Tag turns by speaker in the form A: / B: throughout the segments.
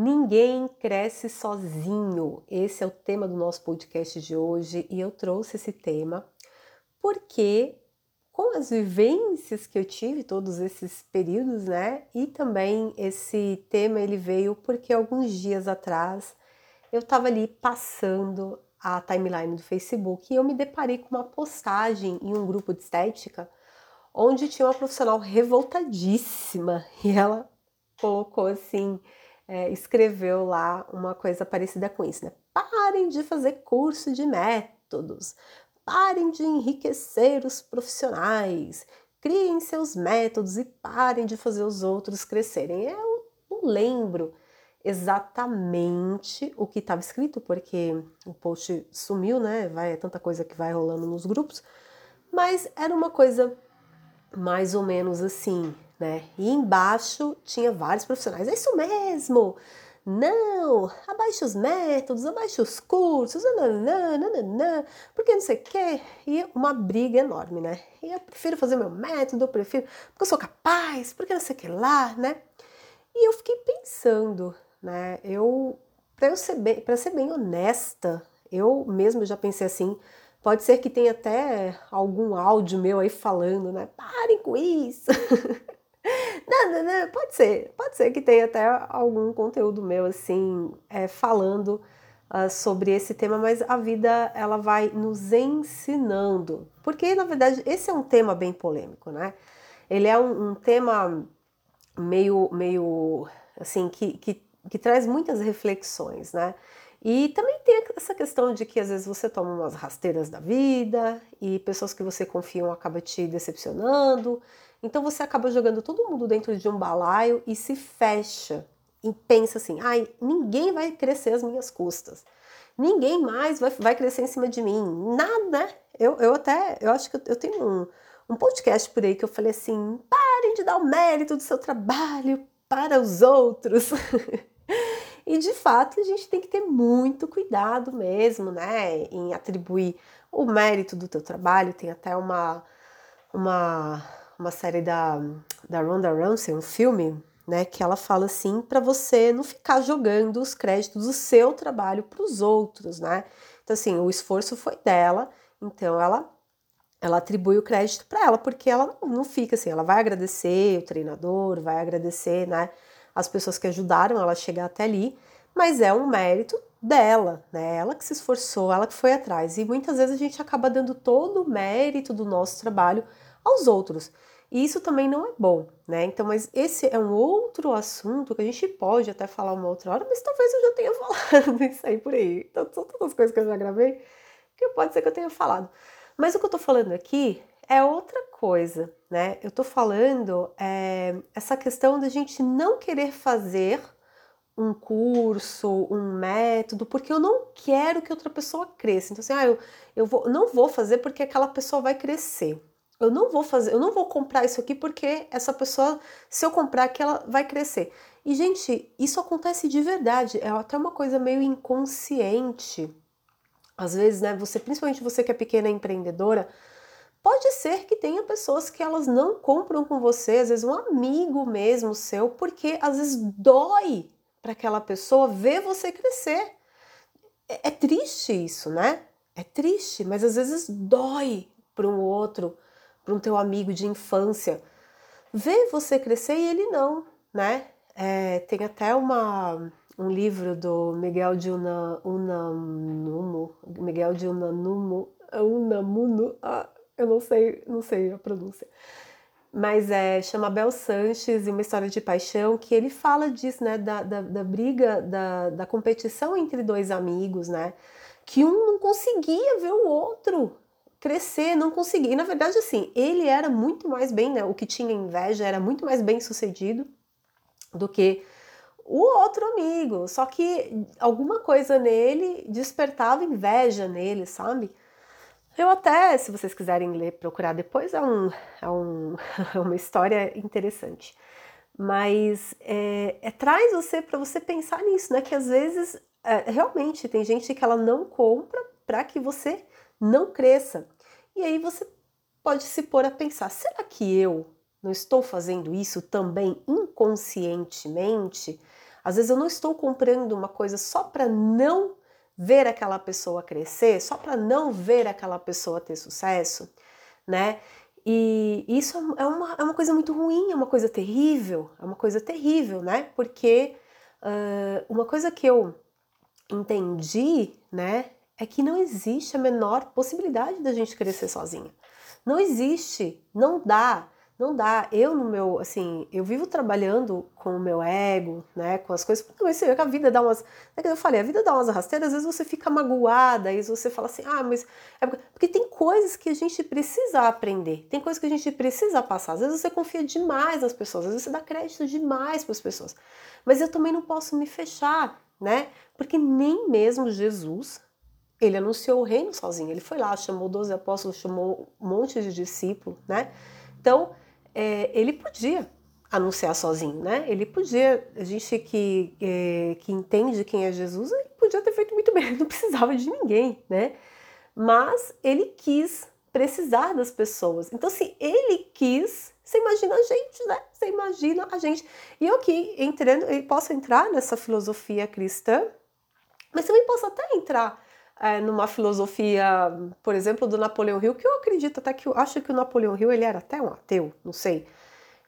A: Ninguém cresce sozinho. Esse é o tema do nosso podcast de hoje e eu trouxe esse tema porque com as vivências que eu tive todos esses períodos, né? E também esse tema ele veio porque alguns dias atrás eu estava ali passando a timeline do Facebook e eu me deparei com uma postagem em um grupo de estética onde tinha uma profissional revoltadíssima e ela colocou assim é, escreveu lá uma coisa parecida com isso, né? Parem de fazer curso de métodos, parem de enriquecer os profissionais, criem seus métodos e parem de fazer os outros crescerem. Eu não lembro exatamente o que estava escrito, porque o post sumiu, né? Vai, é tanta coisa que vai rolando nos grupos, mas era uma coisa mais ou menos assim, né? E embaixo tinha vários profissionais. É isso mesmo! Não, abaixe os métodos, abaixe os cursos, nananã, nananã, porque não sei o quê. E uma briga enorme, né? E eu prefiro fazer meu método, eu prefiro, porque eu sou capaz, porque não sei o que lá, né? E eu fiquei pensando, né? Eu, para eu ser bem, para ser bem honesta, eu mesmo já pensei assim, pode ser que tenha até algum áudio meu aí falando, né? Parem com isso. Não, não, não, pode ser, pode ser que tenha até algum conteúdo meu assim é, falando uh, sobre esse tema, mas a vida ela vai nos ensinando, porque na verdade esse é um tema bem polêmico, né? Ele é um, um tema meio, meio assim que, que, que traz muitas reflexões, né? E também tem essa questão de que às vezes você toma umas rasteiras da vida e pessoas que você confia acabam te decepcionando então você acaba jogando todo mundo dentro de um balaio e se fecha e pensa assim: ai, ninguém vai crescer às minhas custas. Ninguém mais vai, vai crescer em cima de mim. Nada. Eu, eu até, eu acho que eu, eu tenho um, um podcast por aí que eu falei assim: parem de dar o mérito do seu trabalho para os outros. e de fato a gente tem que ter muito cuidado mesmo, né, em atribuir o mérito do teu trabalho. Tem até uma, uma uma série da, da Ronda Rousey, um filme, né, que ela fala assim para você não ficar jogando os créditos do seu trabalho para os outros, né? Então assim, o esforço foi dela, então ela ela atribui o crédito para ela, porque ela não, não fica assim, ela vai agradecer o treinador, vai agradecer, né, as pessoas que ajudaram ela a chegar até ali, mas é um mérito dela, né? Ela que se esforçou, ela que foi atrás. E muitas vezes a gente acaba dando todo o mérito do nosso trabalho aos outros. E isso também não é bom, né? Então, mas esse é um outro assunto que a gente pode até falar uma outra hora, mas talvez eu já tenha falado isso aí por aí. Então, são todas as coisas que eu já gravei que pode ser que eu tenha falado. Mas o que eu tô falando aqui é outra coisa, né? Eu tô falando é, essa questão da gente não querer fazer um curso, um método, porque eu não quero que outra pessoa cresça. Então, assim, ah, eu, eu vou, não vou fazer porque aquela pessoa vai crescer eu não vou fazer, eu não vou comprar isso aqui porque essa pessoa, se eu comprar aqui, ela vai crescer. E, gente, isso acontece de verdade, é até uma coisa meio inconsciente. Às vezes, né, você, principalmente você que é pequena empreendedora, pode ser que tenha pessoas que elas não compram com você, às vezes um amigo mesmo seu, porque às vezes dói para aquela pessoa ver você crescer. É, é triste isso, né? É triste, mas às vezes dói para um outro para um teu amigo de infância, ver você crescer e ele não, né? É, tem até uma, um livro do Miguel de Una, Unamuno, Miguel de Unamuno, Unamuno, ah, eu não sei, não sei a pronúncia, mas é chama Bel Sanches e uma história de paixão que ele fala disso, né, da, da, da briga, da, da competição entre dois amigos, né, que um não conseguia ver o outro, crescer, não conseguir. E na verdade, assim, ele era muito mais bem, né? O que tinha inveja era muito mais bem sucedido do que o outro amigo. Só que alguma coisa nele despertava inveja nele, sabe? Eu até, se vocês quiserem ler, procurar depois, é, um, é, um, é uma história interessante. Mas é, é traz você para você pensar nisso, né? Que às vezes é, realmente tem gente que ela não compra para que você não cresça. E aí você pode se pôr a pensar: será que eu não estou fazendo isso também inconscientemente? Às vezes eu não estou comprando uma coisa só para não ver aquela pessoa crescer, só para não ver aquela pessoa ter sucesso, né? E isso é uma, é uma coisa muito ruim, é uma coisa terrível, é uma coisa terrível, né? Porque uh, uma coisa que eu entendi, né, é que não existe a menor possibilidade da gente crescer sozinha. Não existe, não dá. Não dá. Eu no meu, assim, eu vivo trabalhando com o meu ego, né, com as coisas, porque você a vida dá umas, é que eu falei, a vida dá umas rasteiras, às vezes você fica magoada, aí você fala assim: "Ah, mas é porque tem coisas que a gente precisa aprender. Tem coisas que a gente precisa passar. Às vezes você confia demais nas pessoas, às vezes você dá crédito demais para as pessoas. Mas eu também não posso me fechar, né? Porque nem mesmo Jesus ele anunciou o reino sozinho. Ele foi lá, chamou 12 apóstolos, chamou um monte de discípulos, né? Então, é, ele podia anunciar sozinho, né? Ele podia, a gente que, é, que entende quem é Jesus, ele podia ter feito muito bem, ele não precisava de ninguém, né? Mas ele quis precisar das pessoas. Então, se ele quis, você imagina a gente, né? Você imagina a gente. E eu aqui entrando, eu posso entrar nessa filosofia cristã, mas também posso até entrar é, numa filosofia, por exemplo, do Napoleão Hill, que eu acredito até que eu acho que o Napoleão Hill ele era até um ateu, não sei.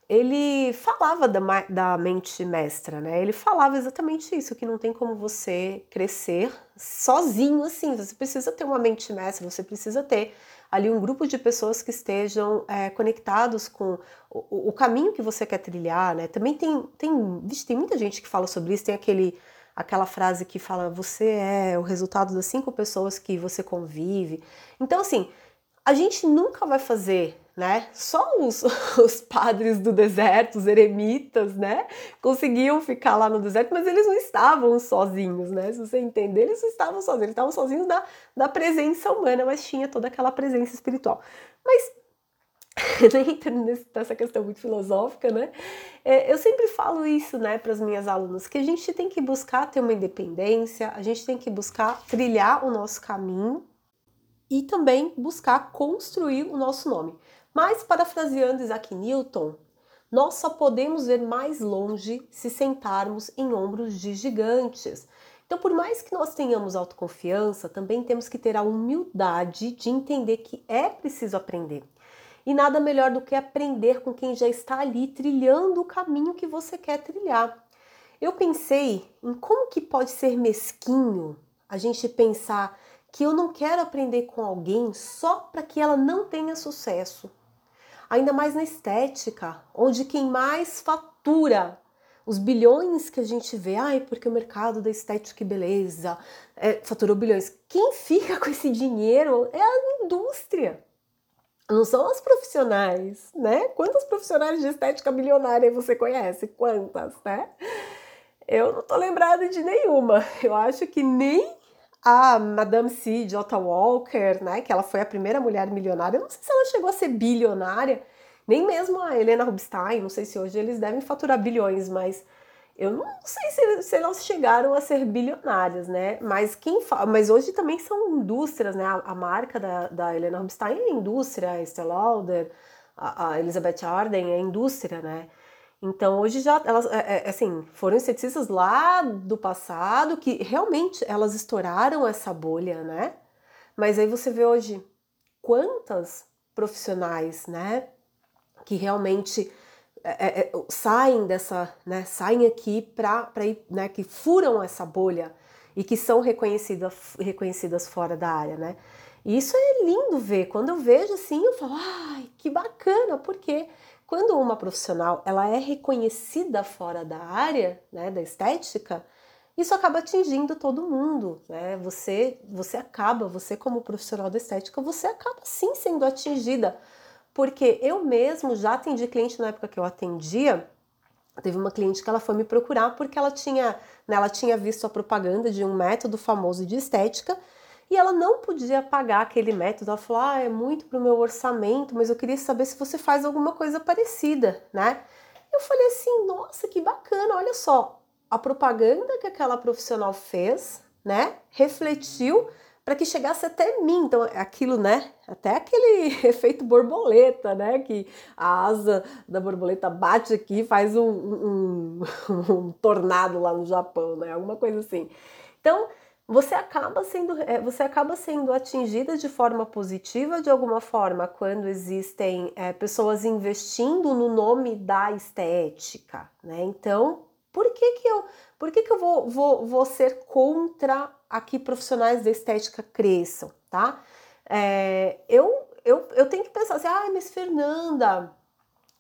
A: Ele falava da, da mente mestra, né? Ele falava exatamente isso, que não tem como você crescer sozinho assim. Você precisa ter uma mente mestra, você precisa ter ali um grupo de pessoas que estejam é, conectados com o, o, caminho que você quer trilhar, né? Também tem, tem, vixe, tem muita gente que fala sobre isso, tem aquele aquela frase que fala você é o resultado das cinco pessoas que você convive. Então, assim, a gente nunca vai fazer, né? Só os, os padres do deserto, os eremitas, né? Conseguiam ficar lá no deserto, mas eles não estavam sozinhos, né? Se você entender, eles não estavam sozinhos, eles estavam sozinhos da, da presença humana, mas tinha toda aquela presença espiritual. Mas nem entrando nessa questão muito filosófica, né? É, eu sempre falo isso, né, para as minhas alunas, que a gente tem que buscar ter uma independência, a gente tem que buscar trilhar o nosso caminho e também buscar construir o nosso nome. Mas, parafraseando Isaac Newton, nós só podemos ver mais longe se sentarmos em ombros de gigantes. Então, por mais que nós tenhamos autoconfiança, também temos que ter a humildade de entender que é preciso aprender. E nada melhor do que aprender com quem já está ali trilhando o caminho que você quer trilhar. Eu pensei em como que pode ser mesquinho a gente pensar que eu não quero aprender com alguém só para que ela não tenha sucesso. Ainda mais na estética, onde quem mais fatura os bilhões que a gente vê, ai, porque o mercado da estética e beleza é, faturou bilhões. Quem fica com esse dinheiro é a indústria não são as profissionais, né? Quantas profissionais de estética bilionária você conhece? Quantas, né? Eu não tô lembrada de nenhuma. Eu acho que nem a Madame C. J. Walker, né? Que ela foi a primeira mulher milionária. Eu não sei se ela chegou a ser bilionária, nem mesmo a Helena Rubinstein. Não sei se hoje eles devem faturar bilhões, mas eu não sei se, se elas chegaram a ser bilionárias, né? Mas quem mas hoje também são indústrias, né? A, a marca da, da Helena Rubinstein é indústria, a Estée Lauder, a, a Elizabeth Arden é indústria, né? Então hoje já elas é, é, assim foram esteticistas lá do passado que realmente elas estouraram essa bolha, né? Mas aí você vê hoje quantas profissionais, né, que realmente é, é, saem dessa, né, saem aqui para ir, né, que furam essa bolha e que são reconhecidas, reconhecidas fora da área, né? E isso é lindo ver. Quando eu vejo assim, eu falo, ai, que bacana, porque quando uma profissional ela é reconhecida fora da área, né, da estética, isso acaba atingindo todo mundo, né? Você, você acaba, você como profissional da estética, você acaba sim sendo atingida porque eu mesmo já atendi cliente na época que eu atendia. Teve uma cliente que ela foi me procurar porque ela tinha, né, ela tinha visto a propaganda de um método famoso de estética e ela não podia pagar aquele método. Ela falou: "Ah, é muito pro meu orçamento, mas eu queria saber se você faz alguma coisa parecida, né?" Eu falei assim: "Nossa, que bacana, olha só, a propaganda que aquela profissional fez, né, refletiu para que chegasse até mim. Então, aquilo, né? Até aquele efeito borboleta, né? Que a asa da borboleta bate aqui faz um, um, um tornado lá no Japão, né? Alguma coisa assim. Então, você acaba sendo é, você acaba sendo atingida de forma positiva de alguma forma quando existem é, pessoas investindo no nome da estética, né? Então, por que que eu por que que eu vou, vou, vou ser contra aqui profissionais da estética cresçam, tá? É, eu, eu, eu tenho que pensar assim, ah, mas Fernanda,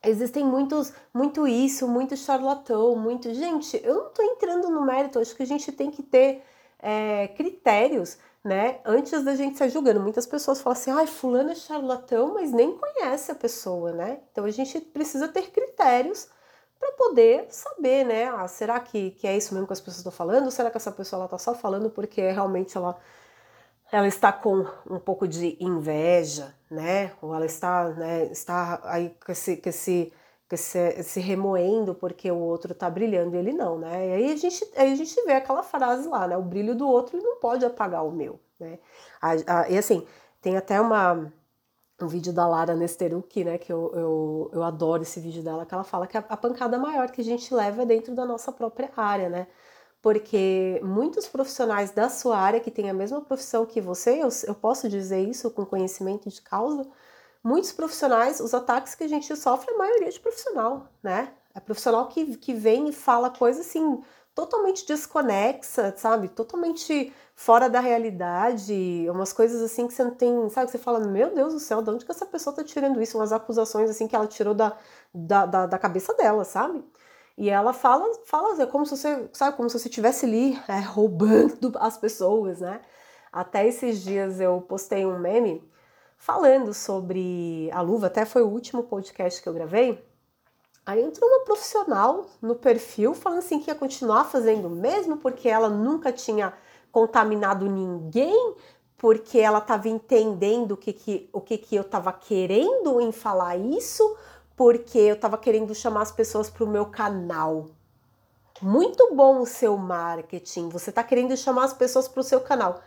A: existem muitos, muito isso, muito charlatão, muito. Gente, eu não tô entrando no mérito, acho que a gente tem que ter é, critérios, né? Antes da gente sair julgando. Muitas pessoas falam assim, ai, fulano é charlatão, mas nem conhece a pessoa, né? Então a gente precisa ter critérios para poder saber, né? Ah, será que, que é isso mesmo que as pessoas estão falando? Ou será que essa pessoa está só falando porque realmente ela, ela está com um pouco de inveja, né? Ou ela está, né, está aí com esse, com esse se, se remoendo porque o outro tá brilhando e ele não, né? E aí a gente, aí a gente vê aquela frase lá, né? O brilho do outro não pode apagar o meu, né? A, a, e assim, tem até uma, um vídeo da Lara Nesteruk, né? Que eu, eu, eu adoro esse vídeo dela, que ela fala que a, a pancada maior que a gente leva é dentro da nossa própria área, né? Porque muitos profissionais da sua área que têm a mesma profissão que você, eu, eu posso dizer isso com conhecimento de causa, muitos profissionais, os ataques que a gente sofre, a maioria de profissional, né? É profissional que, que vem e fala coisas assim, totalmente desconexa, sabe? Totalmente fora da realidade, umas coisas assim que você não tem, sabe? Que você fala, meu Deus do céu, de onde que essa pessoa tá tirando isso? Umas acusações assim que ela tirou da, da, da, da cabeça dela, sabe? E ela fala, fala, é como se você, sabe, como se você estivesse ali é, roubando as pessoas, né? Até esses dias eu postei um meme falando sobre a luva, até foi o último podcast que eu gravei. Aí entrou uma profissional no perfil falando assim que ia continuar fazendo mesmo porque ela nunca tinha contaminado ninguém, porque ela estava entendendo o que, que, o que, que eu estava querendo em falar isso, porque eu estava querendo chamar as pessoas para o meu canal. Muito bom o seu marketing, você está querendo chamar as pessoas para o seu canal.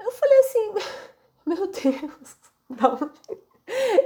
A: Eu falei assim, meu Deus, não.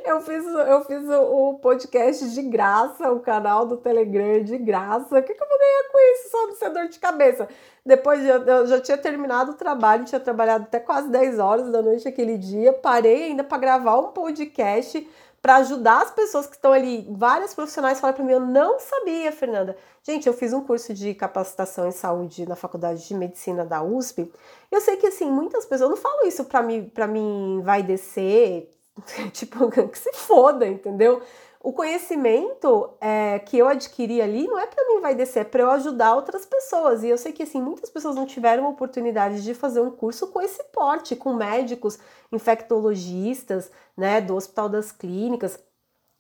A: Eu fiz, eu fiz o podcast de graça, o canal do Telegram de graça. O que, que eu vou ganhar com isso? Só de ser dor de cabeça. Depois de, eu já tinha terminado o trabalho, tinha trabalhado até quase 10 horas da noite aquele dia. Parei ainda para gravar um podcast para ajudar as pessoas que estão ali. Vários profissionais falaram para mim: eu não sabia, Fernanda. Gente, eu fiz um curso de capacitação em saúde na Faculdade de Medicina da USP. Eu sei que assim, muitas pessoas não falam isso para mim, mim vai descer, tipo, que se foda, entendeu? O conhecimento é, que eu adquiri ali não é para mim vai descer, é para eu ajudar outras pessoas. E eu sei que assim, muitas pessoas não tiveram oportunidade de fazer um curso com esse porte, com médicos, infectologistas, né, do Hospital das Clínicas.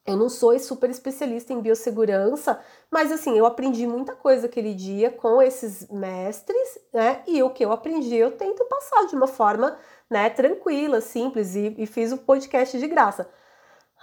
A: Eu não sou super especialista em biossegurança, mas assim, eu aprendi muita coisa aquele dia com esses mestres, né? E o que eu aprendi eu tento passar de uma forma, né, tranquila, simples, e, e fiz o podcast de graça.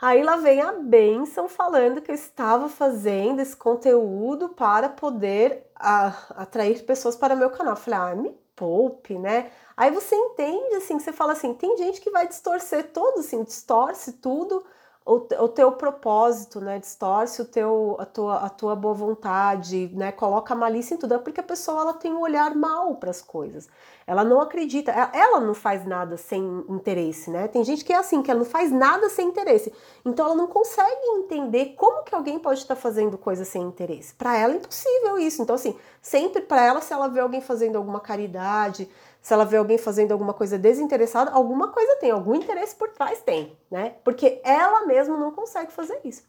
A: Aí lá vem a benção falando que eu estava fazendo esse conteúdo para poder a, atrair pessoas para meu canal. Eu falei, ah, me poupe, né? Aí você entende, assim, você fala assim, tem gente que vai distorcer todo, assim, distorce tudo o, o teu propósito, né? Distorce o teu, a, tua, a tua boa vontade, né? Coloca malícia em tudo. É porque a pessoa ela tem um olhar mal para as coisas. Ela não acredita, ela não faz nada sem interesse, né? Tem gente que é assim, que ela não faz nada sem interesse. Então ela não consegue entender como que alguém pode estar fazendo coisa sem interesse. Para ela é impossível isso. Então, assim, sempre para ela, se ela vê alguém fazendo alguma caridade, se ela vê alguém fazendo alguma coisa desinteressada, alguma coisa tem, algum interesse por trás tem, né? Porque ela mesma não consegue fazer isso.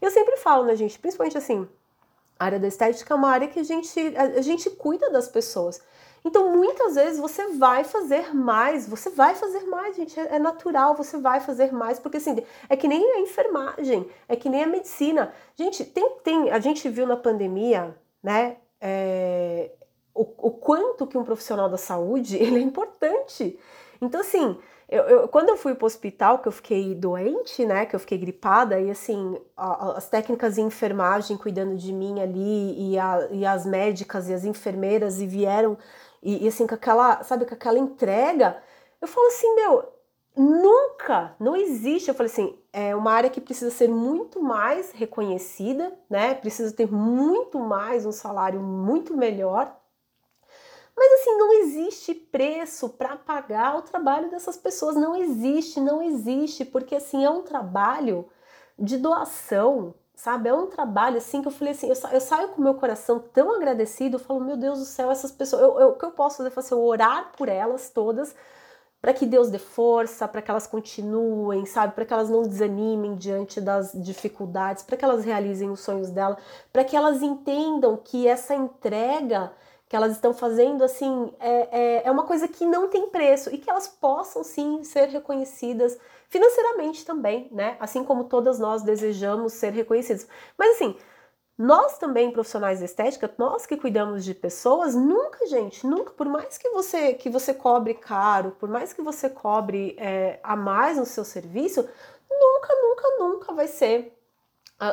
A: Eu sempre falo, né, gente, principalmente assim, a área da estética é uma área que a gente, a, gente cuida das pessoas. Então, muitas vezes você vai fazer mais, você vai fazer mais, gente, é, é natural, você vai fazer mais, porque assim, é que nem a enfermagem, é que nem a medicina. Gente, tem, tem a gente viu na pandemia, né, é, o, o quanto que um profissional da saúde ele é importante. Então, assim, eu, eu, quando eu fui para o hospital, que eu fiquei doente, né, que eu fiquei gripada, e assim, a, as técnicas de enfermagem cuidando de mim ali, e, a, e as médicas e as enfermeiras, e vieram, e, e, assim, com aquela, sabe, com aquela entrega, Eu falo assim, meu, nunca, não existe. Eu falei assim, é uma área que precisa ser muito mais reconhecida, né? Precisa ter muito mais um salário muito melhor. Mas assim, não existe preço para pagar o trabalho dessas pessoas, não existe, não existe, porque assim é um trabalho de doação, sabe? É um trabalho assim que eu falei assim, eu, sa eu saio com o meu coração tão agradecido, eu falo, meu Deus do céu, essas pessoas, eu, eu, o que eu posso fazer? Eu, assim, orar por elas todas, para que Deus dê força, para que elas continuem, sabe? Para que elas não desanimem diante das dificuldades, para que elas realizem os sonhos dela, para que elas entendam que essa entrega que elas estão fazendo, assim, é, é, é, uma coisa que não tem preço e que elas possam, sim, ser reconhecidas financeiramente também, né? Assim como todas nós desejamos ser reconhecidas. Mas, assim, nós também, profissionais de estética, nós que cuidamos de pessoas, nunca, gente, nunca, por mais que você que você cobre caro, por mais que você cobre é, a mais no seu serviço, nunca, nunca, nunca vai ser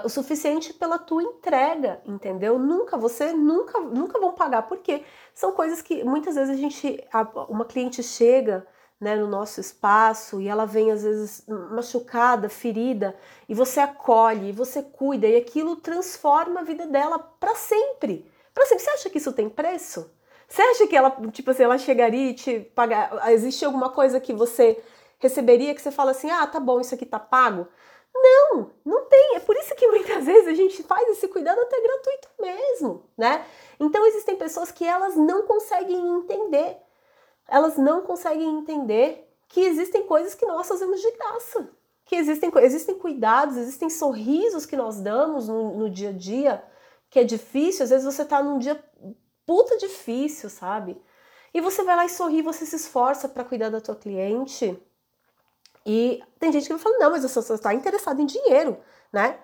A: o suficiente pela tua entrega, entendeu? Nunca, você nunca, nunca vão pagar, porque são coisas que muitas vezes a gente, uma cliente chega né, no nosso espaço e ela vem às vezes machucada, ferida, e você acolhe, você cuida e aquilo transforma a vida dela para sempre. Para sempre. Você acha que isso tem preço? Você acha que ela, tipo assim, ela chegaria e te pagar? Existe alguma coisa que você receberia que você fala assim: "Ah, tá bom, isso aqui tá pago"? Não, não tem. É por isso que muitas vezes a gente faz esse cuidado até gratuito mesmo, né? Então existem pessoas que elas não conseguem entender. Elas não conseguem entender que existem coisas que nós fazemos de graça. Que existem, existem cuidados, existem sorrisos que nós damos no, no dia a dia, que é difícil. Às vezes você tá num dia puta difícil, sabe? E você vai lá e sorri, você se esforça para cuidar da tua cliente e tem gente que vai falar, não, mas você só está interessado em dinheiro, né?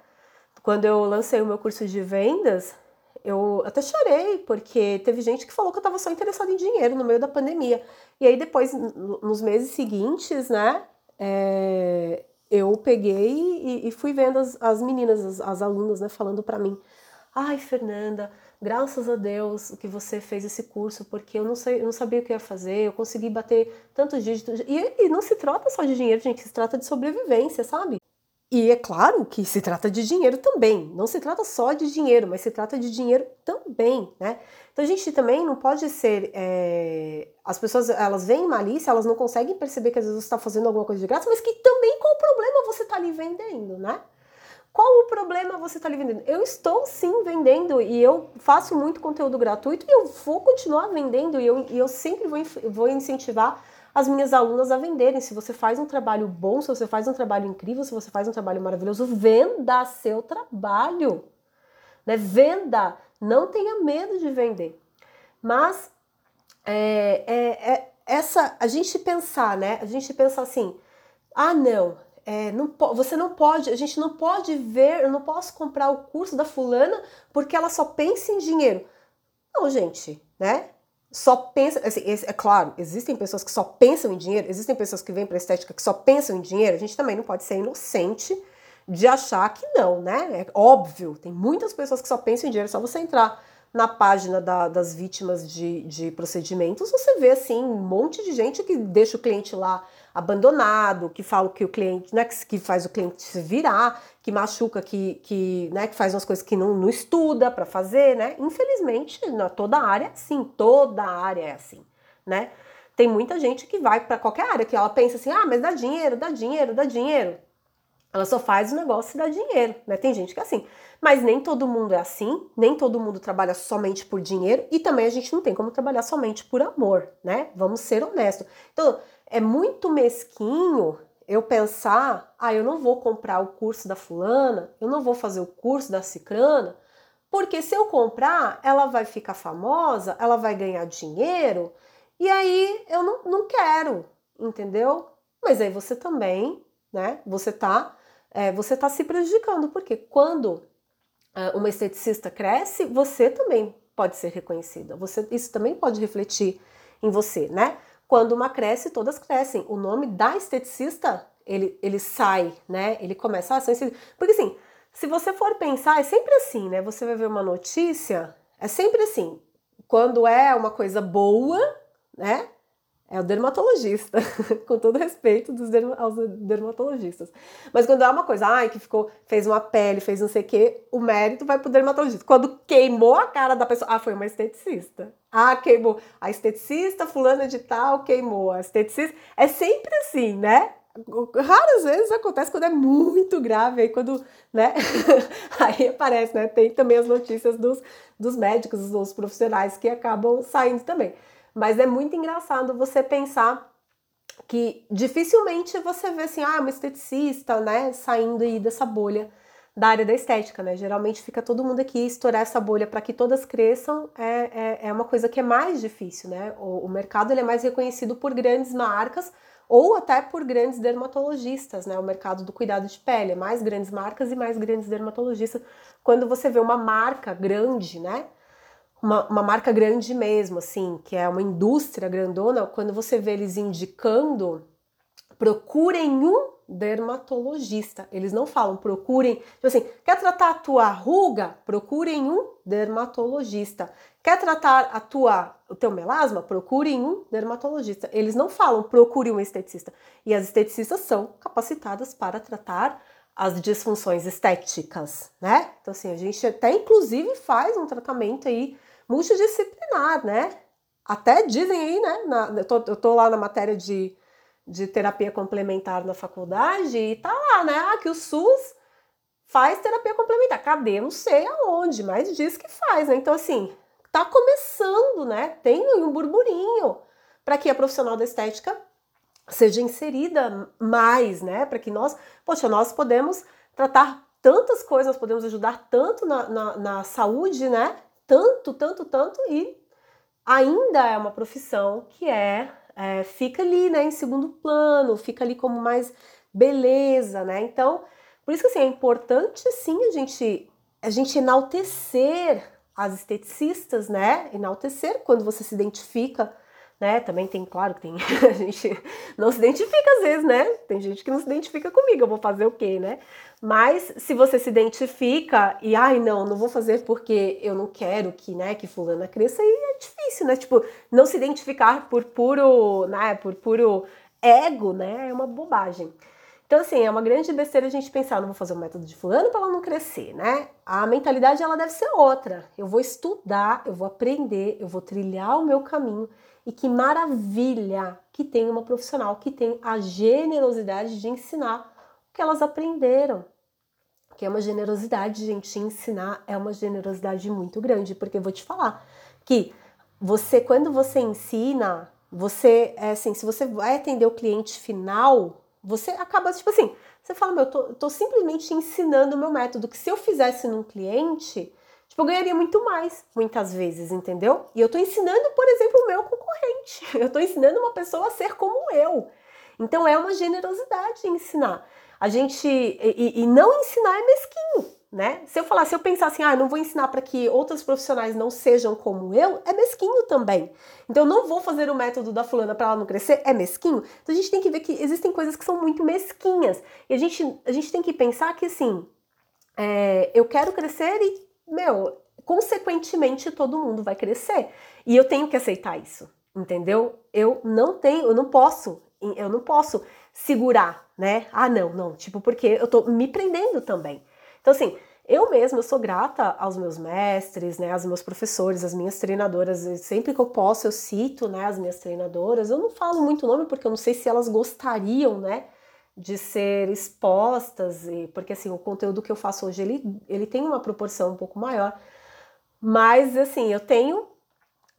A: Quando eu lancei o meu curso de vendas, eu até chorei, porque teve gente que falou que eu estava só interessada em dinheiro no meio da pandemia. E aí depois, nos meses seguintes, né, é, eu peguei e, e, fui vendo as, as meninas, as, as alunas, né, falando para mim, ai, Fernanda, graças a Deus que você fez esse curso, porque eu não, sei, eu não sabia o que ia fazer, eu consegui bater tantos dígitos. E, e não se trata só de dinheiro, gente, se trata de sobrevivência, sabe? E é claro que se trata de dinheiro também, não se trata só de dinheiro, mas se trata de dinheiro também, né? Então a gente também não pode ser. É... As pessoas elas veem malícia, elas não conseguem perceber que às vezes você está fazendo alguma coisa de graça, mas que também qual o problema você está ali vendendo, né? Qual o problema você está ali vendendo? Eu estou sim vendendo e eu faço muito conteúdo gratuito e eu vou continuar vendendo e eu, e eu sempre vou, vou incentivar as minhas alunas a venderem. Se você faz um trabalho bom, se você faz um trabalho incrível, se você faz um trabalho maravilhoso, venda seu trabalho. Né? Venda, não tenha medo de vender. Mas é, é, é essa a gente pensar, né? A gente pensar assim, ah não, é, não, você não pode, a gente não pode ver, eu não posso comprar o curso da fulana porque ela só pensa em dinheiro. Não, gente, né? Só pensa, assim, é claro, existem pessoas que só pensam em dinheiro, existem pessoas que vêm para estética que só pensam em dinheiro, a gente também não pode ser inocente de achar que não, né? É óbvio, tem muitas pessoas que só pensam em dinheiro, é só você entrar na página da, das vítimas de, de procedimentos, você vê assim um monte de gente que deixa o cliente lá abandonado, que fala que o cliente, né, que, que faz o cliente se virar, que machuca, que, que, né, que faz umas coisas que não, não estuda para fazer, né? Infelizmente, na toda área é assim, toda área é assim, né? Tem muita gente que vai para qualquer área que ela pensa assim: "Ah, mas dá dinheiro, dá dinheiro, dá dinheiro". Ela só faz o negócio e dá dinheiro, né? Tem gente que é assim. Mas nem todo mundo é assim, nem todo mundo trabalha somente por dinheiro e também a gente não tem como trabalhar somente por amor, né? Vamos ser honestos. Então, é muito mesquinho eu pensar, ah, eu não vou comprar o curso da fulana, eu não vou fazer o curso da cicrana, porque se eu comprar, ela vai ficar famosa, ela vai ganhar dinheiro, e aí eu não, não quero, entendeu? Mas aí você também, né? Você tá, é, você tá se prejudicando, porque quando é, uma esteticista cresce, você também pode ser reconhecida. Você, isso também pode refletir em você, né? Quando uma cresce, todas crescem. O nome da esteticista, ele, ele sai, né? Ele começa a ser... Porque assim, se você for pensar, é sempre assim, né? Você vai ver uma notícia, é sempre assim. Quando é uma coisa boa, né? é o dermatologista, com todo respeito dos derma aos dermatologistas. Mas quando é uma coisa, ai, que ficou, fez uma pele, fez não sei o quê, o mérito vai pro dermatologista. Quando queimou a cara da pessoa, ah, foi uma esteticista. Ah, queimou. A esteticista, fulana de tal, queimou. A esteticista. É sempre assim, né? Raras vezes acontece quando é muito grave, aí quando, né? aí aparece, né? Tem também as notícias dos, dos médicos, dos profissionais que acabam saindo também. Mas é muito engraçado você pensar que dificilmente você vê assim, ah, uma esteticista, né, saindo aí dessa bolha da área da estética, né? Geralmente fica todo mundo aqui estourar essa bolha para que todas cresçam é, é, é, uma coisa que é mais difícil, né? O, o mercado ele é mais reconhecido por grandes marcas ou até por grandes dermatologistas, né? O mercado do cuidado de pele, é mais grandes marcas e mais grandes dermatologistas. Quando você vê uma marca grande, né? uma, uma marca grande mesmo, assim, que é uma indústria grandona, quando você vê eles indicando, procurem um dermatologista. Eles não falam procurem, tipo assim, quer tratar a tua ruga? Procurem um dermatologista. Quer tratar a tua o teu melasma? Procurem um dermatologista. Eles não falam procure um esteticista. E as esteticistas são capacitadas para tratar as disfunções estéticas, né? Então assim, a gente até inclusive faz um tratamento aí multidisciplinar, né? Até dizem aí, né? Na, eu, tô, eu tô lá na matéria de, de terapia complementar na faculdade e tá lá, né? Ah, que o SUS faz terapia complementar. Cadê? Não sei aonde, mas diz que faz, né? Então, assim, tá começando, né? Tem um burburinho para que a profissional da estética seja inserida mais, né? Para que nós, poxa, nós podemos tratar tantas coisas, podemos ajudar tanto na, na, na saúde, né? tanto, tanto, tanto e ainda é uma profissão que é, é, fica ali, né, em segundo plano, fica ali como mais beleza, né? Então, por isso que assim, é importante sim a gente a gente enaltecer as esteticistas, né? Enaltecer quando você se identifica né? Também tem, claro que tem, a gente não se identifica às vezes, né? Tem gente que não se identifica comigo, eu vou fazer o quê, né? Mas se você se identifica e, ai, não, não vou fazer porque eu não quero que, né, que fulana cresça, aí é difícil, né? Tipo, não se identificar por puro, né, por puro ego, né, é uma bobagem. Então, assim, é uma grande besteira a gente pensar, não vou fazer o método de fulano para ela não crescer, né? A mentalidade, ela deve ser outra. Eu vou estudar, eu vou aprender, eu vou trilhar o meu caminho e que maravilha que tem uma profissional que tem a generosidade de ensinar o que elas aprenderam. Que é uma generosidade, gente, ensinar é uma generosidade muito grande, porque eu vou te falar que você, quando você ensina, você, é assim, se você vai atender o cliente final, você acaba, tipo assim, você fala, meu, eu tô, eu tô simplesmente ensinando o meu método, que se eu fizesse num cliente, Tipo, eu ganharia muito mais, muitas vezes, entendeu? E eu tô ensinando, por exemplo, o meu concorrente. Eu tô ensinando uma pessoa a ser como eu. Então é uma generosidade ensinar. A gente. E, e não ensinar é mesquinho, né? Se eu falar, se eu pensar assim, ah, não vou ensinar para que outros profissionais não sejam como eu, é mesquinho também. Então eu não vou fazer o método da fulana para ela não crescer, é mesquinho. Então a gente tem que ver que existem coisas que são muito mesquinhas. E a gente, a gente tem que pensar que assim, é, eu quero crescer e meu, consequentemente todo mundo vai crescer. E eu tenho que aceitar isso, entendeu? Eu não tenho, eu não posso, eu não posso segurar, né? Ah, não, não, tipo, porque eu tô me prendendo também. Então, assim, eu mesma eu sou grata aos meus mestres, né, aos meus professores, às minhas treinadoras. Sempre que eu posso, eu cito, né, as minhas treinadoras. Eu não falo muito nome porque eu não sei se elas gostariam, né, de ser expostas, e, porque assim, o conteúdo que eu faço hoje, ele, ele tem uma proporção um pouco maior, mas assim, eu tenho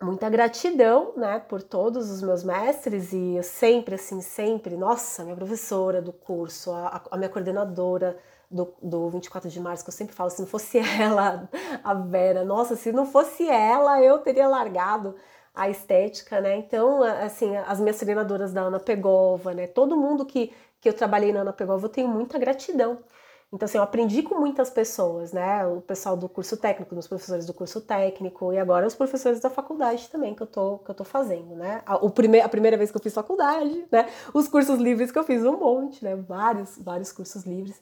A: muita gratidão, né, por todos os meus mestres e eu sempre, assim, sempre, nossa, minha professora do curso, a, a minha coordenadora do, do 24 de março, que eu sempre falo, se não fosse ela, a Vera, nossa, se não fosse ela, eu teria largado a estética, né? Então, assim, as minhas treinadoras da Ana Pegova, né? Todo mundo que, que eu trabalhei na Ana Pegova, eu tenho muita gratidão. Então, assim, eu aprendi com muitas pessoas, né? O pessoal do curso técnico, os professores do curso técnico e agora os professores da faculdade também que eu tô, que eu tô fazendo, né? A, o prime a primeira vez que eu fiz faculdade, né? Os cursos livres que eu fiz um monte, né? Vários, vários cursos livres.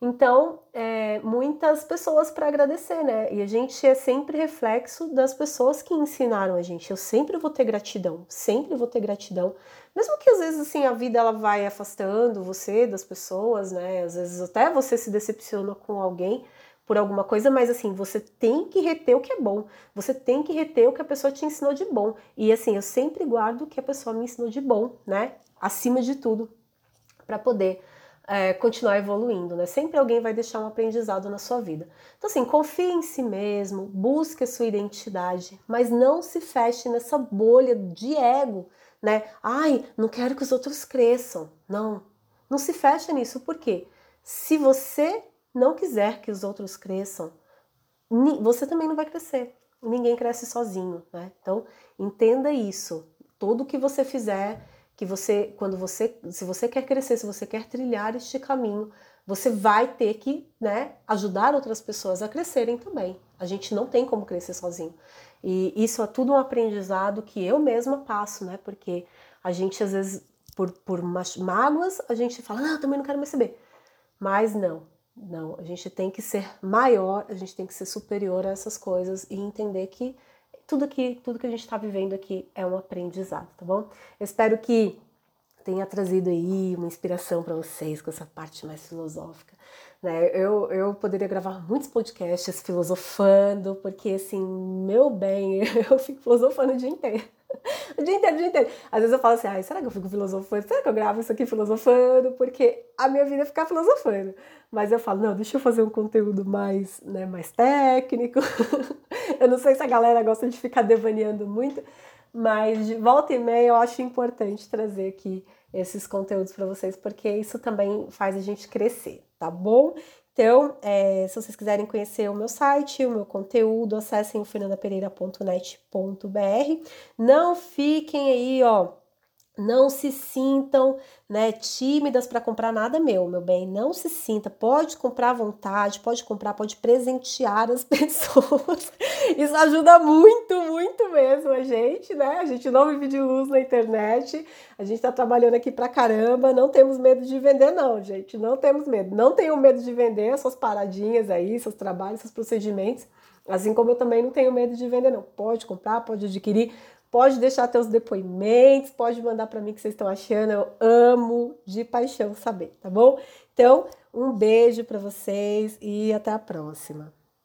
A: Então, é, muitas pessoas para agradecer, né? E a gente é sempre reflexo das pessoas que ensinaram a gente. Eu sempre vou ter gratidão, sempre vou ter gratidão. Mesmo que às vezes assim a vida ela vai afastando você das pessoas, né? Às vezes até você se decepciona com alguém por alguma coisa, mas assim, você tem que reter o que é bom. Você tem que reter o que a pessoa te ensinou de bom. E assim, eu sempre guardo o que a pessoa me ensinou de bom, né? Acima de tudo, para poder é, continuar evoluindo, né? Sempre alguém vai deixar um aprendizado na sua vida. Então, assim, confie em si mesmo, busque a sua identidade, mas não se feche nessa bolha de ego, né? Ai, não quero que os outros cresçam. Não, não se feche nisso, porque se você não quiser que os outros cresçam, você também não vai crescer. Ninguém cresce sozinho, né? Então, entenda isso. Tudo que você fizer que você, quando você, se você quer crescer, se você quer trilhar este caminho, você vai ter que, né, ajudar outras pessoas a crescerem também. A gente não tem como crescer sozinho. E isso é tudo um aprendizado que eu mesma passo, né? Porque a gente às vezes por, por mágoas, a gente fala, não, também não quero mais saber. Mas não, não, a gente tem que ser maior, a gente tem que ser superior a essas coisas e entender que tudo que, tudo que a gente está vivendo aqui é um aprendizado, tá bom? Espero que tenha trazido aí uma inspiração para vocês com essa parte mais filosófica. Né? Eu, eu poderia gravar muitos podcasts filosofando, porque assim, meu bem, eu fico filosofando o dia inteiro. O dia inteiro, o dia inteiro. Às vezes eu falo assim, ai, será que eu fico filosofando? Será que eu gravo isso aqui filosofando? Porque a minha vida é ficar filosofando. Mas eu falo, não, deixa eu fazer um conteúdo mais, né, mais técnico. eu não sei se a galera gosta de ficar devaneando muito, mas de volta e meia eu acho importante trazer aqui esses conteúdos para vocês, porque isso também faz a gente crescer, tá bom? Então, é, se vocês quiserem conhecer o meu site, o meu conteúdo, acessem o fernandapereira.net.br. Não fiquem aí, ó, não se sintam né, tímidas para comprar nada meu, meu bem. Não se sinta. Pode comprar à vontade, pode comprar, pode presentear as pessoas. Isso ajuda muito, muito mesmo a gente, né? A gente não vive de luz na internet. A gente está trabalhando aqui para caramba. Não temos medo de vender, não, gente. Não temos medo. Não tenho medo de vender suas paradinhas aí, seus trabalhos, seus procedimentos. Assim como eu também não tenho medo de vender, não. Pode comprar, pode adquirir Pode deixar teus depoimentos, pode mandar para mim o que vocês estão achando. Eu amo de paixão saber, tá bom? Então, um beijo para vocês e até a próxima.